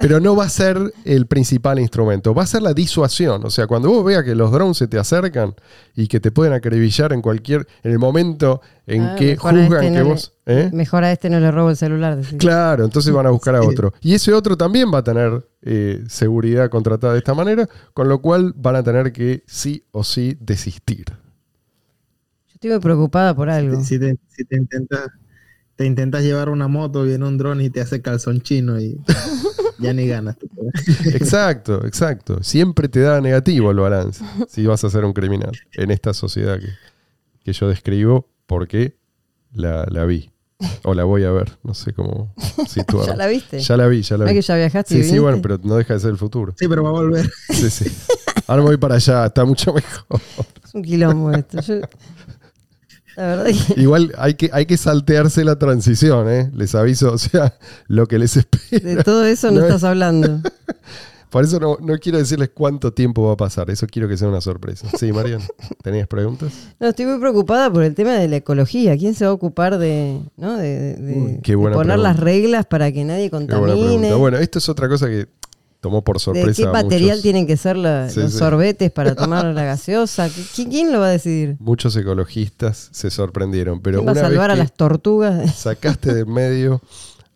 Pero no va a ser el principal instrumento. Va a ser la disuasión. O sea, cuando vos veas que los drones se te acercan y que te pueden acribillar en cualquier. en el momento en Ah, que juzgan este que no le- vos. ¿eh? Mejor a este no le robo el celular. decís. Claro, entonces van a buscar a otro. Y ese otro también va a tener eh, seguridad contratada de esta manera, con lo cual van a tener que sí o sí desistir. Yo estoy muy preocupada por algo. Si te, si te intentas te intentas llevar una moto, viene un dron y te hace calzón chino y ya ni ganas. Exacto, exacto. Siempre te da negativo el balance si vas a ser un criminal en esta sociedad que, que yo describo porque la, la vi. O la voy a ver, no sé cómo situarla. ¿Ya la viste? Ya la vi, ya la ¿No es vi. que ya viajaste y Sí, sí, bueno, pero no deja de ser el futuro. Sí, pero va a volver. Sí, sí. Ahora me voy para allá, está mucho mejor. Es un quilombo esto. Yo- La verdad que Igual hay que, hay que saltearse la transición, ¿eh? Les aviso, o sea, lo que les espera. de todo eso no, No es- estás hablando. Por eso no, no quiero decirles cuánto tiempo va a pasar, eso quiero que sea una sorpresa. Sí, Marian, ¿tenías preguntas? No, estoy muy preocupada por el tema de la ecología. ¿Quién se va a ocupar de, ¿no? de, Uy, poner pregunta. las reglas para que nadie Qué buena contamine? Bueno, esto es otra cosa que tomó por ¿De sorpresa qué a material muchos, tienen que ser la- Sí, los sí. sorbetes para tomar la gaseosa? ¿Qui- ¿Quién, lo va a decidir? muchos ecologistas se sorprendieron, pero ¿Quién va a una salvar a vez las que tortugas? sacaste de medio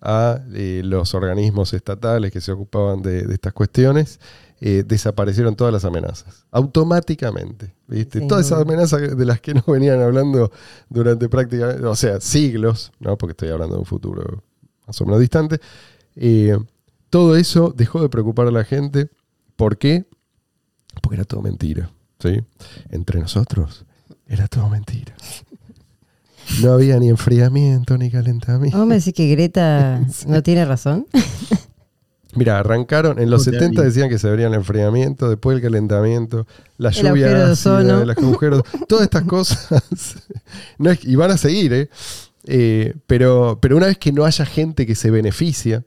a eh, los organismos estatales que se ocupaban de, de estas cuestiones, eh, desaparecieron todas las amenazas, automáticamente. ¿viste? Sí, todas esas amenazas de las que nos venían hablando durante prácticamente, o sea, siglos, ¿no? porque estoy hablando de un futuro más o menos distante, eh, todo eso dejó de preocupar a la gente. ¿Por qué? Porque era todo mentira. ¿sí? Entre nosotros era todo mentira. No había ni enfriamiento ni calentamiento. ¿Vos me decís que Greta no tiene razón? Mira, arrancaron, en los Puta 70 vida. decían que se vería el enfriamiento, después el calentamiento, la El lluvia agujero de ácida, ozono. el agujero, todas estas cosas. no es- y van a seguir, ¿eh? Eh, pero, pero una vez que no haya gente que se beneficia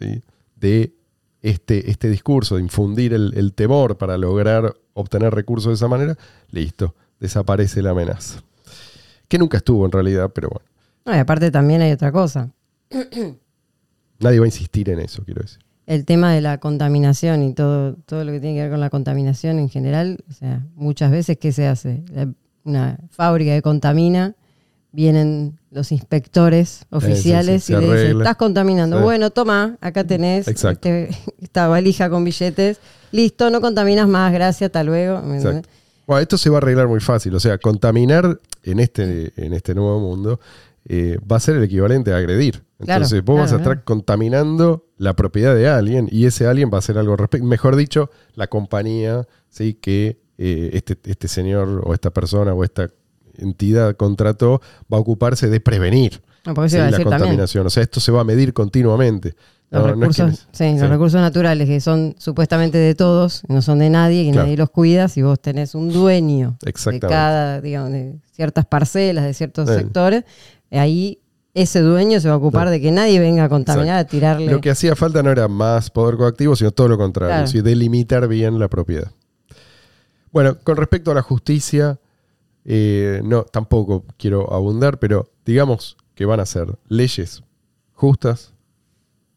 ¿sí? De este, este discurso, de infundir el, el temor para lograr obtener recursos de esa manera, listo, desaparece la amenaza. Que nunca estuvo en realidad, pero bueno, No, y aparte también hay otra cosa. nadie va a insistir en eso, quiero decir. El tema de la contaminación y todo, todo lo que tiene que ver con la contaminación en general. O sea, muchas veces, ¿qué se hace? Una fábrica que contamina, vienen los inspectores oficiales sí, y le dicen, estás contaminando. Sí. Bueno, toma, acá tenés Exacto. este- esta valija con billetes. Listo, no contaminas más, gracias, hasta luego. Bueno, esto se va a arreglar muy fácil. O sea, contaminar en este, en este nuevo mundo eh, va a ser el equivalente a agredir. Claro, Entonces vos vas a estar claro. contaminando la propiedad de alguien y ese alguien va a hacer algo al respecto. Mejor dicho, la compañía ¿sí? que eh, este, este señor o esta persona o esta entidad contrató va a ocuparse de prevenir No, porque eso ¿sí? iba a la decir también. contaminación. O sea, esto se va a medir continuamente. Los, No, no es recursos, que- sí, sí. los recursos naturales que son supuestamente de todos, no son de nadie, que Claro. nadie los cuida, si vos tenés un dueño de cada, digamos, de ciertas parcelas, de ciertos Bien. sectores, ahí ese dueño se va a ocupar de que nadie venga a contaminar, a tirarle. Lo que hacía falta no era más poder coactivo, sino todo lo contrario, Claro. delimitar bien la propiedad. Bueno, con respecto a la justicia, eh, no, tampoco quiero abundar, pero digamos que van a ser leyes justas,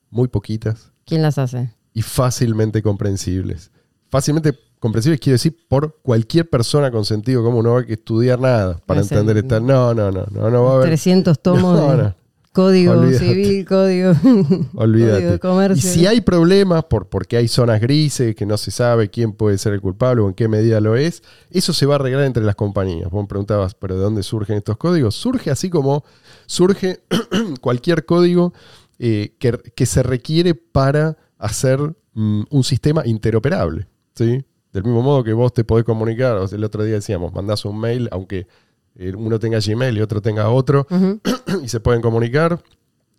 muy poquitas ¿Quién las hace? y fácilmente comprensibles. Fácilmente comprensibles quiero decir por cualquier persona con sentido común, no hay que estudiar nada para No entender esta. No, no, no, no, no va a haber. 300 tomos No, de no. Código Olvídate. civil, código, código Olvídate. de Y comercio. si hay problemas por, porque hay zonas grises, que no se sabe quién puede ser el culpable o en qué medida lo es, eso se va a arreglar entre las compañías. Vos me preguntabas, ¿pero de dónde surgen estos códigos? Surge así como surge cualquier código eh, que, que se requiere para hacer mm, un sistema interoperable. ¿sí? Del mismo modo que vos te podés comunicar, o sea, el otro día decíamos, mandás un mail, aunque uno tenga Gmail y otro tenga otro, y se pueden comunicar.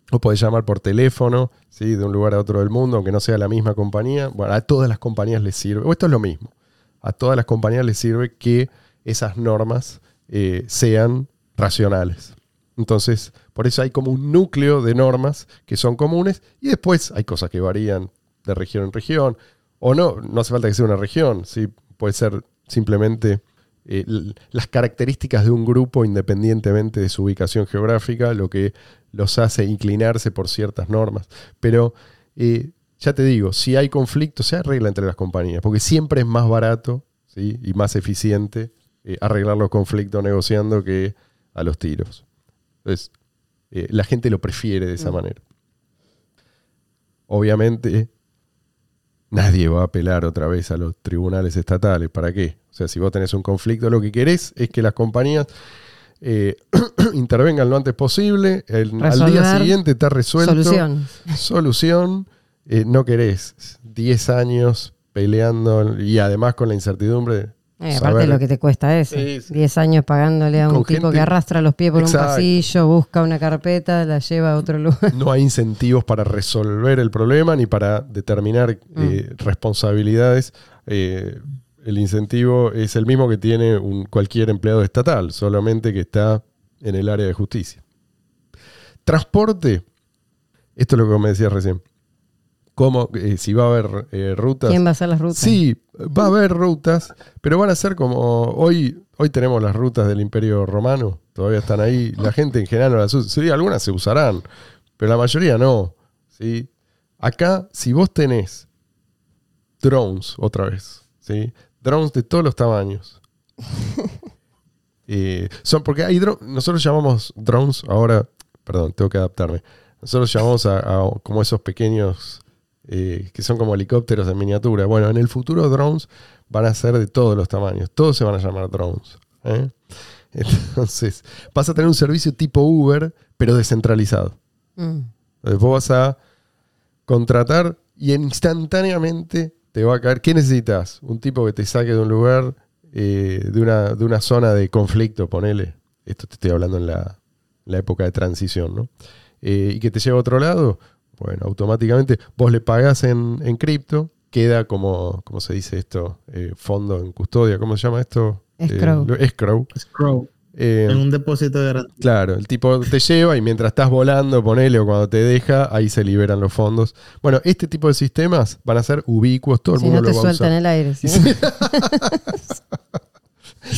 O podés llamar por teléfono, ¿sí? de un lugar a otro del mundo, aunque no sea la misma compañía. Bueno, a todas las compañías les sirve, o esto es lo mismo, a todas las compañías les sirve que esas normas eh, sean racionales. Entonces, por eso hay como un núcleo de normas que son comunes y después hay cosas que varían de región en región. O no, no hace falta que sea una región, ¿sí? puede ser simplemente eh, las características de un grupo independientemente de su ubicación geográfica, lo que los hace inclinarse por ciertas normas. Pero eh, ya te digo, si hay conflicto, se arregla entre las compañías, porque siempre es más barato ¿sí? y más eficiente eh, arreglar los conflictos negociando que a los tiros. Entonces, eh, la gente lo prefiere de esa Mm. manera. Obviamente, nadie va a apelar otra vez a los tribunales estatales. ¿Para qué? O sea, si vos tenés un conflicto, lo que querés es que las compañías eh, intervengan lo antes posible. el- al día siguiente está resuelto. Solución. Solución. eh, no querés 10 años peleando y además con la incertidumbre. Eh, aparte lo que te cuesta eso. Sí, sí. 10 años pagándole a un Con tipo gente- que arrastra los pies por Exacto. un pasillo, busca una carpeta, la lleva a otro lugar. no hay incentivos para resolver el problema ni para determinar eh, responsabilidades. Eh, el incentivo es el mismo que tiene un, cualquier empleado estatal, solamente que está en el área de justicia. Transporte, esto es lo que me decías recién. ¿Cómo, eh, si va a haber eh, rutas? ¿Quién va a hacer las rutas? Sí, va a haber rutas, pero van a ser como hoy, hoy tenemos las rutas del Imperio Romano, todavía están ahí. La gente en general no las usa. Sí, algunas se usarán, pero la mayoría no. ¿sí? Acá, si vos tenés drones, otra vez, ¿sí? drones de todos los tamaños. Eh, son porque hay dro- nosotros llamamos drones ahora, perdón, tengo que adaptarme. Nosotros llamamos a, a como esos pequeños eh, que son como helicópteros en miniatura. Bueno, en el futuro drones van a ser de todos los tamaños, todos se van a llamar drones. ¿eh? Entonces, vas a tener un servicio tipo Uber, pero descentralizado. Mm. Entonces, vos vas a contratar y instantáneamente te va a caer. ¿Qué necesitas? Un tipo que te saque de un lugar, eh, de, una, de una zona de conflicto, ponele. Esto te estoy hablando en la, la época de transición, ¿no? Eh, y que te lleva a otro lado. Bueno, automáticamente vos le pagás en, en cripto, queda como, ¿cómo se dice esto? Eh, fondo en custodia, ¿cómo se llama esto? Escrow. Eh, escrow. Eh, En un depósito de garantía. Claro, el tipo te lleva y mientras estás volando, ponele, o cuando te deja, ahí se liberan los fondos. Bueno, este tipo de sistemas van a ser ubicuos, todo el Si mundo no te lo va a sueltan usar. el aire. ¿sí?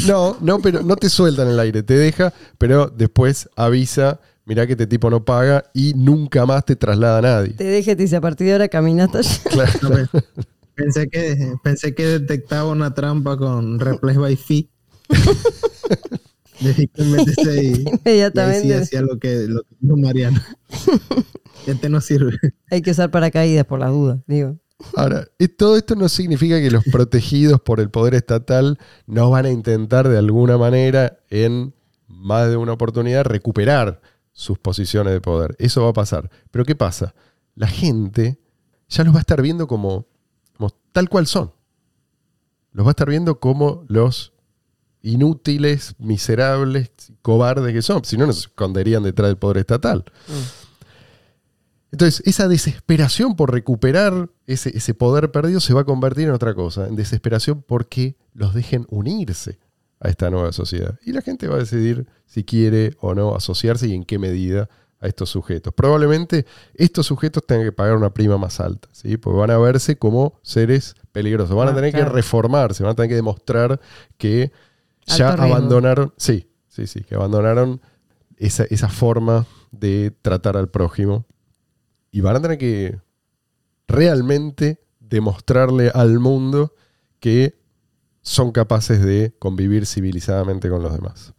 No, no, pero no te sueltan el aire, te deja, pero después avisa, mirá que este tipo no paga y nunca más te traslada a nadie. te deje, te dice a partir de ahora caminaste allá. Claro. Pensé, que, pensé que detectaba una trampa con Replace by Fee. Métese ahí. Y ahí sí Inmediatamente hacía lo que, lo que dijo Mariana. Este no sirve. hay que usar paracaídas por las dudas, digo. Ahora, y todo esto no significa que los protegidos por el poder estatal no van a intentar de alguna manera en más de una oportunidad recuperar sus posiciones de poder. Eso va a pasar. Pero ¿qué pasa? La gente ya los va a estar viendo como, como tal cual son. Los va a estar viendo como los inútiles, miserables, cobardes que son. Si no, nos esconderían detrás del poder estatal. Entonces, esa desesperación por recuperar ese, ese poder perdido se va a convertir en otra cosa, en desesperación porque los dejen unirse a esta nueva sociedad. Y la gente va a decidir si quiere o no asociarse y en qué medida a estos sujetos. Probablemente estos sujetos tengan que pagar una prima más alta, ¿sí? porque van a verse como seres peligrosos. Van a Ah, tener claro. que reformarse, van a tener que demostrar que ya riesgo. abandonaron, sí, sí, sí, que abandonaron esa, esa forma de tratar al prójimo y van a tener que realmente demostrarle al mundo que son capaces de convivir civilizadamente con los demás.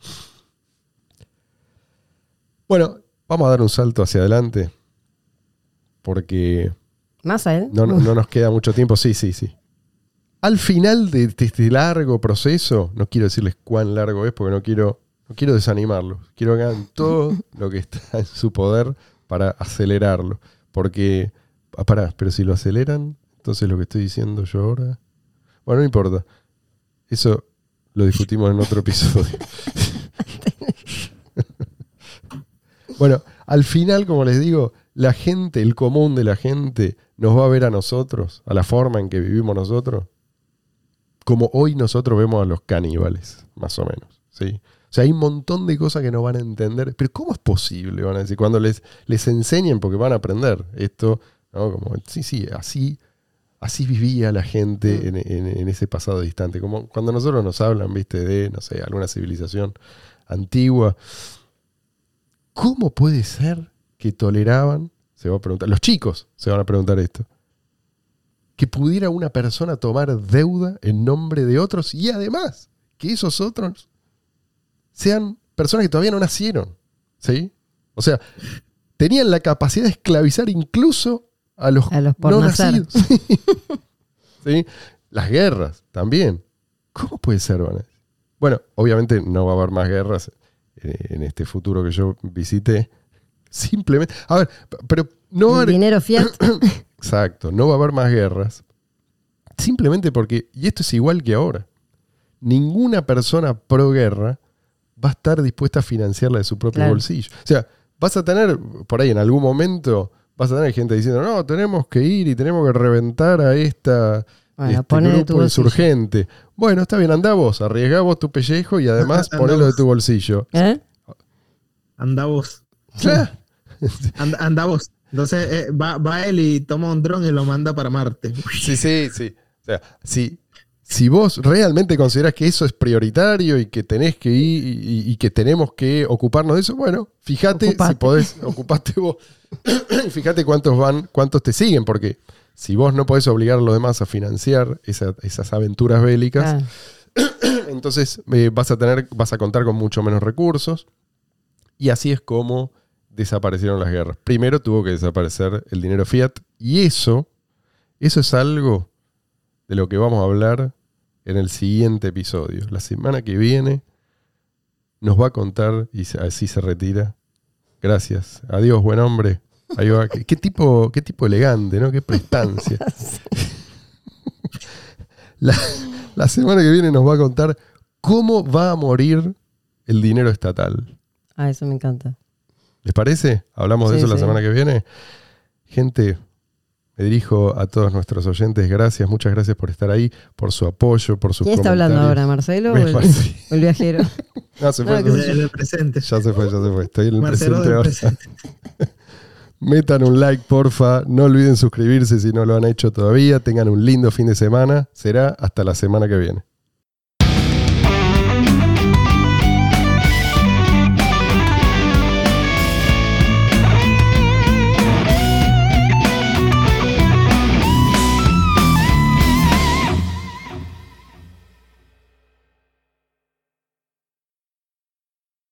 Bueno, vamos a dar un salto hacia adelante porque Más a él. no, no- no nos queda mucho tiempo. Sí, sí, sí. Al final de, de este largo proceso, no quiero decirles cuán largo es porque no quiero, no quiero desanimarlos. Quiero que hagan todo lo que está en su poder para acelerarlo. Porque, ah, pará, pero si lo aceleran, entonces lo que estoy diciendo yo ahora. Bueno, no importa. Eso lo discutimos en otro episodio. bueno, al final, como les digo, la gente, el común de la gente, nos va a ver a nosotros, a la forma en que vivimos nosotros, como hoy nosotros vemos a los caníbales, más o menos. ¿sí? O sea, hay un montón de cosas que no van a entender. Pero ¿cómo es posible? Van a decir, cuando les, les enseñen, porque van a aprender esto, ¿no? Como, sí, sí, así, así vivía la gente en, en- en ese pasado distante. Como cuando nosotros nos hablan, viste, de, no sé, alguna civilización antigua. ¿Cómo puede ser que toleraban? Se va a preguntar. Los chicos se van a preguntar esto. Que pudiera una persona tomar deuda en nombre de otros y además que esos otros sean personas que todavía no nacieron. ¿Sí? O sea, tenían la capacidad de esclavizar incluso a los, A los por no nacer. nacidos. ¿Sí? Las guerras también. ¿Cómo puede ser, van a decir? Bueno, obviamente no va a haber más guerras eh, en este futuro que yo visité. Simplemente. A ver, pero no va a haber. dinero fiat. Exacto, no va a haber más guerras. Simplemente porque, y esto es igual que ahora, ninguna persona pro guerra va a estar dispuesta a financiarla de su propio Claro. bolsillo. O sea, vas a tener, por ahí en algún momento, vas a tener gente diciendo, no, tenemos que ir y tenemos que reventar a esta Bueno, este tu grupo insurgente. Bueno, está bien, andá vos, arriesgá vos tu pellejo y además Andá ponelo de tu bolsillo. ¿Eh? Anda vos. Claro. Anda vos. Entonces eh, va, va él y toma un dron y lo manda para Marte. Sí, sí, sí. O sea, si, si vos realmente considerás que eso es prioritario y que tenés que ir y, y que tenemos que ocuparnos de eso, bueno, fíjate Ocupate. si podés, ocupate vos. y fíjate cuántos van, cuántos te siguen, porque si vos no podés obligar a los demás a financiar esa- esas aventuras bélicas, Ah, entonces eh, vas a tener, vas a contar con mucho menos recursos. Y así es como desaparecieron las guerras. Primero tuvo que desaparecer el dinero fiat. Y eso, eso es algo de lo que vamos a hablar en el siguiente episodio. La semana que viene nos va a contar y así se retira. Gracias. Adiós, buen hombre. Ahí va. ¿Qué, qué tipo, qué tipo elegante, ¿no? Qué prestancia. La, la semana que viene nos va a contar cómo va a morir el dinero estatal. ah, eso me encanta. ¿Les parece? Hablamos de Sí, eso la semana que viene. Gente, me dirijo a todos nuestros oyentes. Gracias, muchas gracias por estar ahí, por su apoyo, por sus ¿Quién está hablando ahora, Marcelo o el, Sí. o el viajero? No, se fue, se el presente. Ya se fue, ya se fue. Estoy en el Marcelo presente ahora. presente. Metan un like, porfa. No olviden suscribirse si no lo han hecho todavía. Tengan un lindo fin de semana. Será hasta la semana que viene.